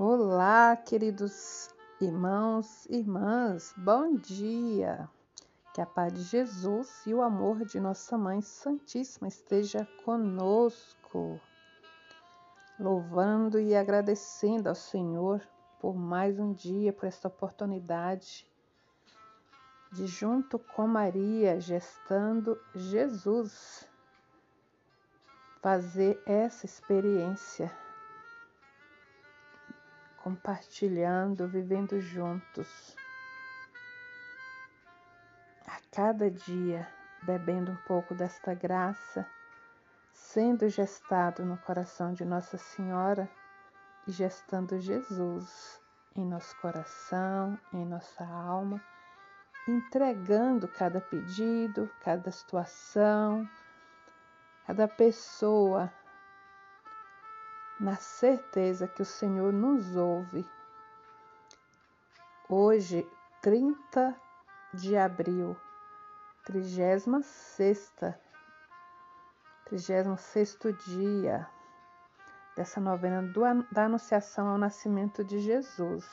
Olá, queridos irmãos, irmãs, bom dia. Que a paz de Jesus e o amor de Nossa Mãe Santíssima esteja conosco. Louvando e agradecendo ao Senhor por mais um dia, por esta oportunidade de, junto com Maria, gestando Jesus, fazer essa experiência compartilhando, vivendo juntos. A cada dia, bebendo um pouco desta graça, sendo gestado no coração de Nossa Senhora e gestando Jesus em nosso coração, em nossa alma, entregando cada pedido, cada situação, cada pessoa na certeza que o Senhor nos ouve. Hoje, 30 de abril, 36 36 dia dessa novena do, da Anunciação ao Nascimento de Jesus.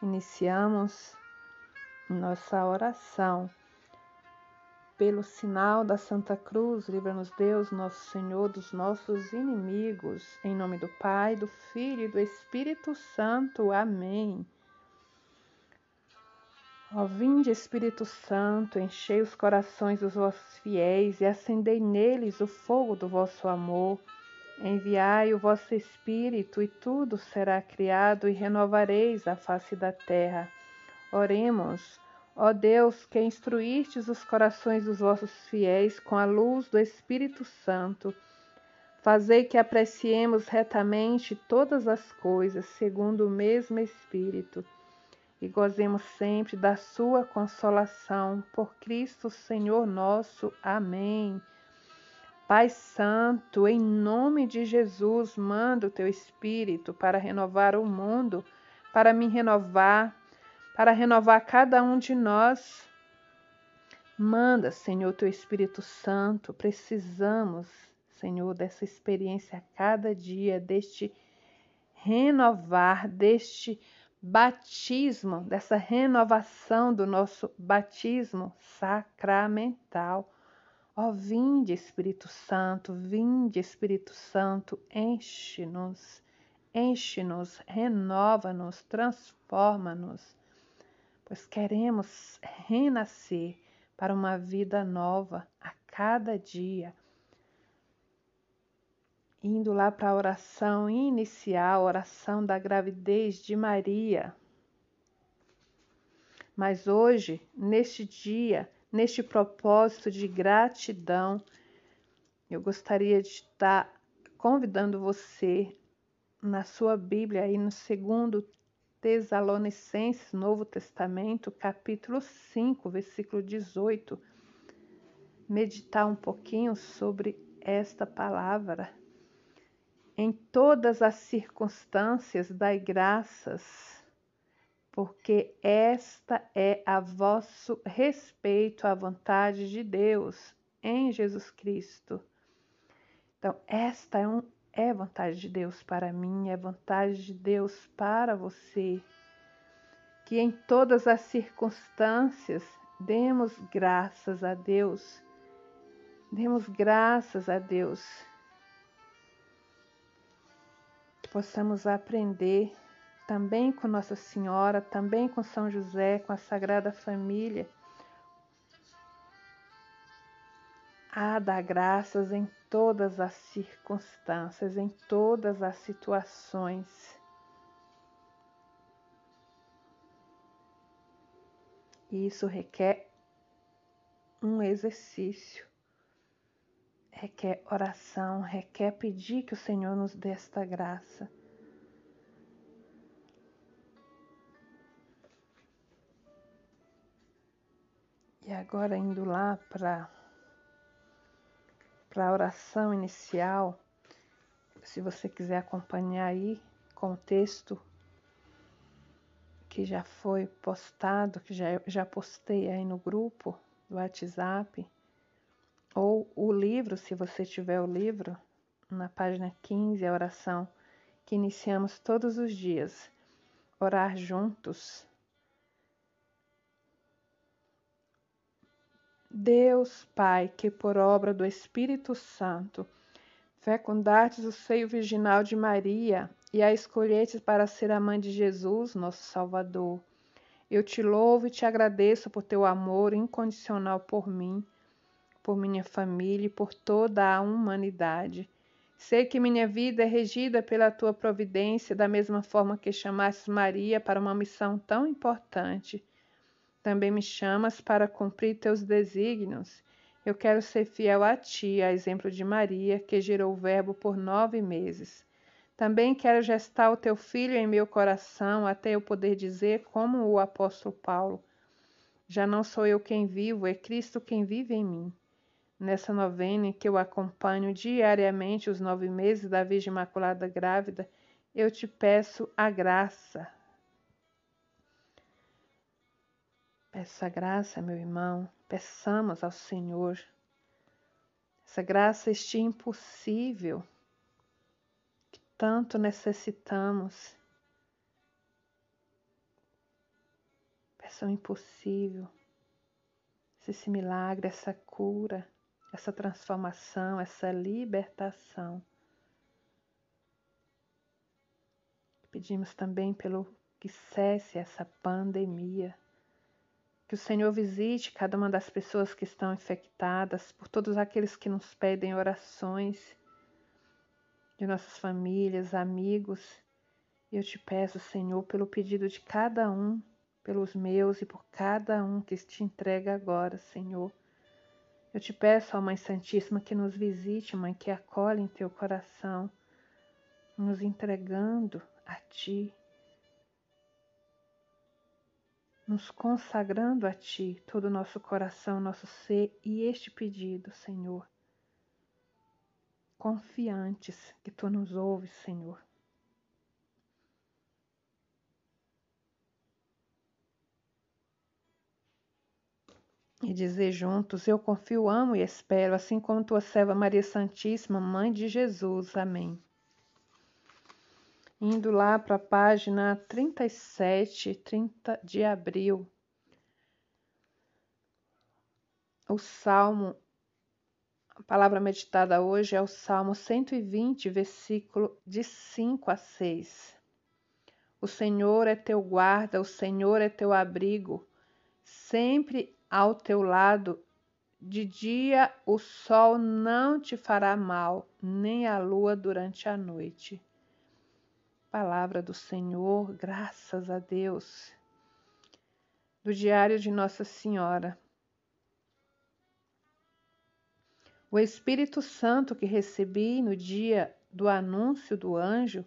Iniciamos nossa oração pelo sinal da Santa Cruz, livra-nos Deus, nosso Senhor, dos nossos inimigos. Em nome do Pai, do Filho e do Espírito Santo. Amém. Ó vinde, Espírito Santo, enchei os corações dos vossos fiéis e acendei neles o fogo do vosso amor. Enviai o vosso Espírito e tudo será criado e renovareis a face da terra. Oremos. Ó Deus, que instruístes os corações dos vossos fiéis com a luz do Espírito Santo, fazei que apreciemos retamente todas as coisas segundo o mesmo Espírito e gozemos sempre da sua consolação por Cristo Senhor nosso. Amém. Pai Santo, em nome de Jesus, manda o teu Espírito para renovar o mundo, para me renovar para renovar cada um de nós. Manda, Senhor, teu Espírito Santo. Precisamos, Senhor, dessa experiência a cada dia, deste renovar, deste batismo, dessa renovação do nosso batismo sacramental. Ó, vinde, Espírito Santo, vinde, Espírito Santo, enche-nos, enche-nos, renova-nos, transforma-nos pois queremos renascer para uma vida nova a cada dia. Indo lá para a oração inicial, oração da gravidez de Maria. Mas hoje, neste dia, neste propósito de gratidão, eu gostaria de estar convidando você na sua Bíblia aí no segundo Tesalonicenses, Novo Testamento, capítulo 5, versículo 18, meditar um pouquinho sobre esta palavra. Em todas as circunstâncias, dai graças, porque esta é a vosso respeito à vontade de Deus em Jesus Cristo. Então, esta é um, é vontade de Deus para mim, é vontade de Deus para você. Que em todas as circunstâncias demos graças a Deus, demos graças a Deus. Possamos aprender também com Nossa Senhora, também com São José, com a Sagrada Família, a dar graças em todas as circunstâncias, em todas as situações. E isso requer um exercício, requer oração, requer pedir que o Senhor nos dê esta graça. E agora indo lá para para a oração inicial, se você quiser acompanhar aí com o texto que já foi postado, que já, já postei aí no grupo do WhatsApp, ou o livro, se você tiver o livro, na página 15, a oração que iniciamos todos os dias, orar juntos. Deus Pai, que por obra do Espírito Santo fecundastes o seio virginal de Maria e a escolhestes para ser a mãe de Jesus, nosso Salvador. Eu te louvo e te agradeço por teu amor incondicional por mim, por minha família e por toda a humanidade. Sei que minha vida é regida pela tua providência, da mesma forma que chamaste Maria para uma missão tão importante. Também me chamas para cumprir teus desígnios. Eu quero ser fiel a ti, a exemplo de Maria, que gerou o Verbo por nove meses. Também quero gestar o teu filho em meu coração, até eu poder dizer, como o apóstolo Paulo: Já não sou eu quem vivo, é Cristo quem vive em mim. Nessa novena em que eu acompanho diariamente os nove meses da Virgem Imaculada Grávida, eu te peço a graça. Peça a graça, meu irmão, peçamos ao Senhor. Essa graça, este impossível que tanto necessitamos. Peça o impossível, esse milagre, essa cura essa transformação, essa libertação. Pedimos também pelo que cesse essa pandemia. Que o Senhor visite cada uma das pessoas que estão infectadas, por todos aqueles que nos pedem orações, de nossas famílias, amigos. Eu te peço, Senhor, pelo pedido de cada um, pelos meus e por cada um que te entrega agora, Senhor eu te peço, ó Mãe Santíssima, que nos visite, Mãe, que acolhe em teu coração, nos entregando a Ti, nos consagrando a Ti, todo o nosso coração, nosso ser e este pedido, Senhor, confiantes que Tu nos ouves, Senhor. e dizer juntos: Eu confio, amo e espero, assim como tua serva Maria Santíssima, Mãe de Jesus. Amém. Indo lá para a página 37, 30 de abril. O salmo, a palavra meditada hoje é o salmo 120, versículo de 5 a 6. O Senhor é teu guarda, o Senhor é teu abrigo, sempre ao teu lado. De dia o sol não te fará mal, nem a lua durante a noite. Palavra do Senhor, graças a Deus. Do Diário de Nossa Senhora. O Espírito Santo que recebi no dia do anúncio do anjo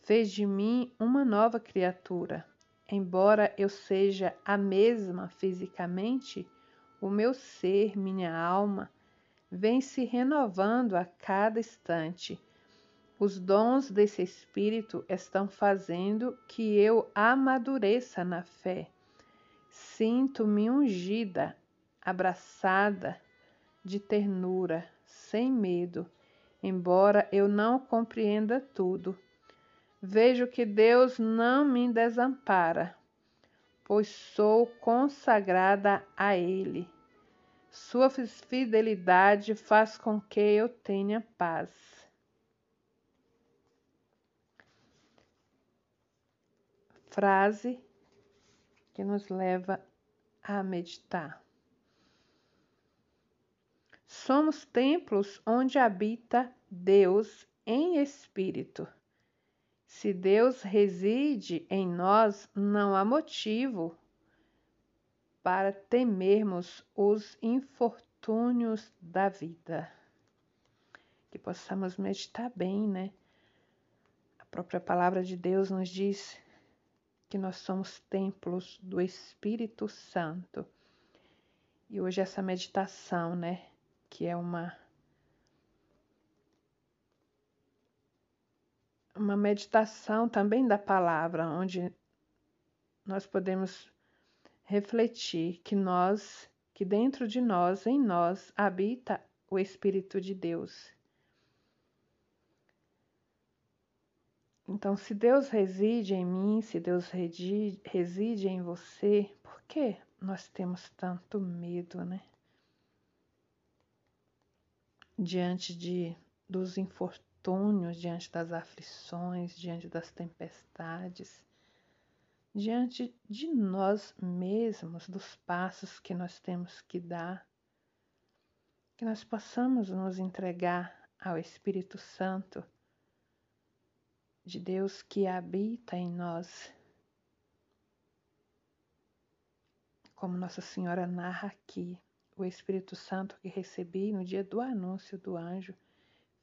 fez de mim uma nova criatura. Embora eu seja a mesma fisicamente, o meu ser, minha alma, vem se renovando a cada instante. Os dons desse Espírito estão fazendo que eu amadureça na fé. Sinto-me ungida, abraçada de ternura, sem medo, embora eu não compreenda tudo vejo que Deus não me desampara, pois sou consagrada a Ele. Sua fidelidade faz com que eu tenha paz. Frase que nos leva a meditar. Somos templos onde habita Deus em espírito. Se Deus reside em nós, não há motivo para temermos os infortúnios da vida. Que possamos meditar bem, né? A própria palavra de Deus nos diz que nós somos templos do Espírito Santo. E hoje essa meditação, né, que é uma uma meditação também da palavra, onde nós podemos refletir que nós, que dentro de nós, em nós, habita o Espírito de Deus. Então, se Deus reside em mim, se Deus reside em você, por que nós temos tanto medo, né? Diante de, dos infortúnios, diante das aflições, diante das tempestades, diante de nós mesmos, dos passos que nós temos que dar, que nós possamos nos entregar ao Espírito Santo de Deus que habita em nós. Como Nossa Senhora narra aqui, o Espírito Santo que recebi no dia do anúncio do anjo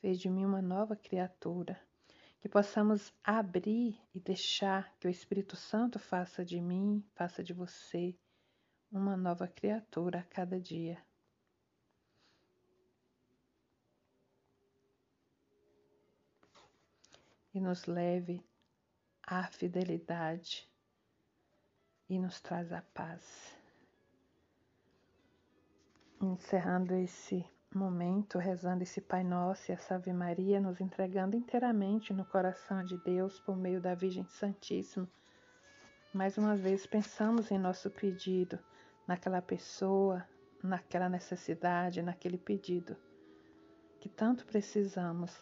fez de mim uma nova criatura. Que possamos abrir e deixar que o Espírito Santo faça de mim, faça de você uma nova criatura a cada dia. E nos leve à fidelidade e nos traz a paz. Encerrando esse momento, rezando esse Pai Nosso e essa Ave Maria, nos entregando inteiramente no coração de Deus por meio da Virgem Santíssima. Mais uma vez, pensamos em nosso pedido, naquela pessoa, naquela necessidade, naquele pedido que tanto precisamos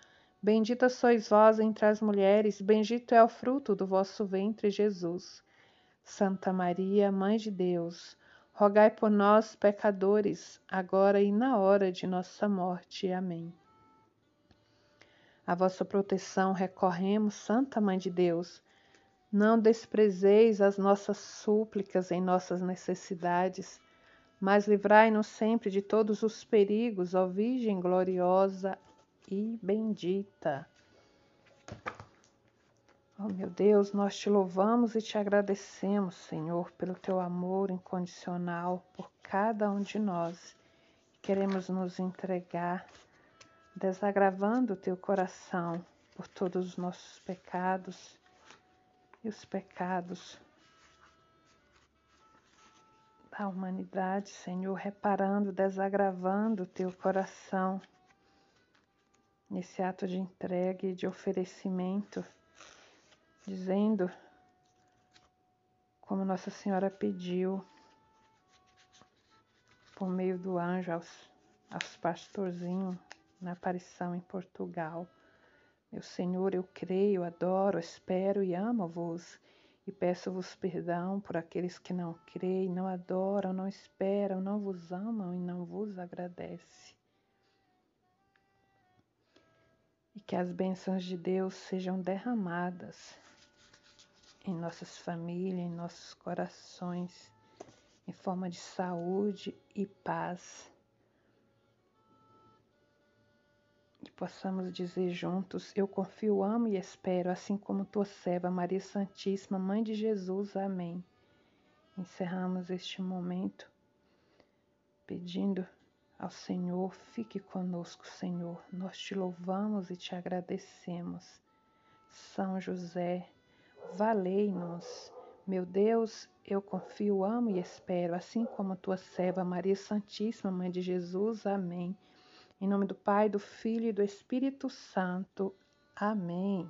Bendita sois vós entre as mulheres, bendito é o fruto do vosso ventre, Jesus. Santa Maria, Mãe de Deus, rogai por nós, pecadores, agora e na hora de nossa morte. Amém. A vossa proteção recorremos, Santa Mãe de Deus. Não desprezeis as nossas súplicas em nossas necessidades, mas livrai-nos sempre de todos os perigos, ó Virgem gloriosa e bendita. Oh meu Deus, nós te louvamos e te agradecemos, Senhor, pelo teu amor incondicional por cada um de nós. Queremos nos entregar, desagravando o teu coração por todos os nossos pecados e os pecados da humanidade, Senhor, reparando, desagravando o teu coração nesse ato de entrega e de oferecimento, dizendo como Nossa Senhora pediu por meio do anjo aos, aos pastorzinhos na aparição em Portugal. Meu Senhor, eu creio, adoro, espero e amo-vos e peço-vos perdão por aqueles que não creem, não adoram, não esperam, não vos amam e não vos agradecem. E que as bênçãos de Deus sejam derramadas em nossas famílias, em nossos corações, em forma de saúde e paz. E possamos dizer juntos: Eu confio, amo e espero, assim como tua serva, Maria Santíssima, Mãe de Jesus. Amém. Encerramos este momento pedindo ao Senhor, fique conosco, Senhor. Nós te louvamos e te agradecemos. São José, valei-nos. Meu Deus, eu confio, amo e espero, assim como tua serva Maria Santíssima, Mãe de Jesus. Amém. Em nome do Pai, do Filho e do Espírito Santo. Amém.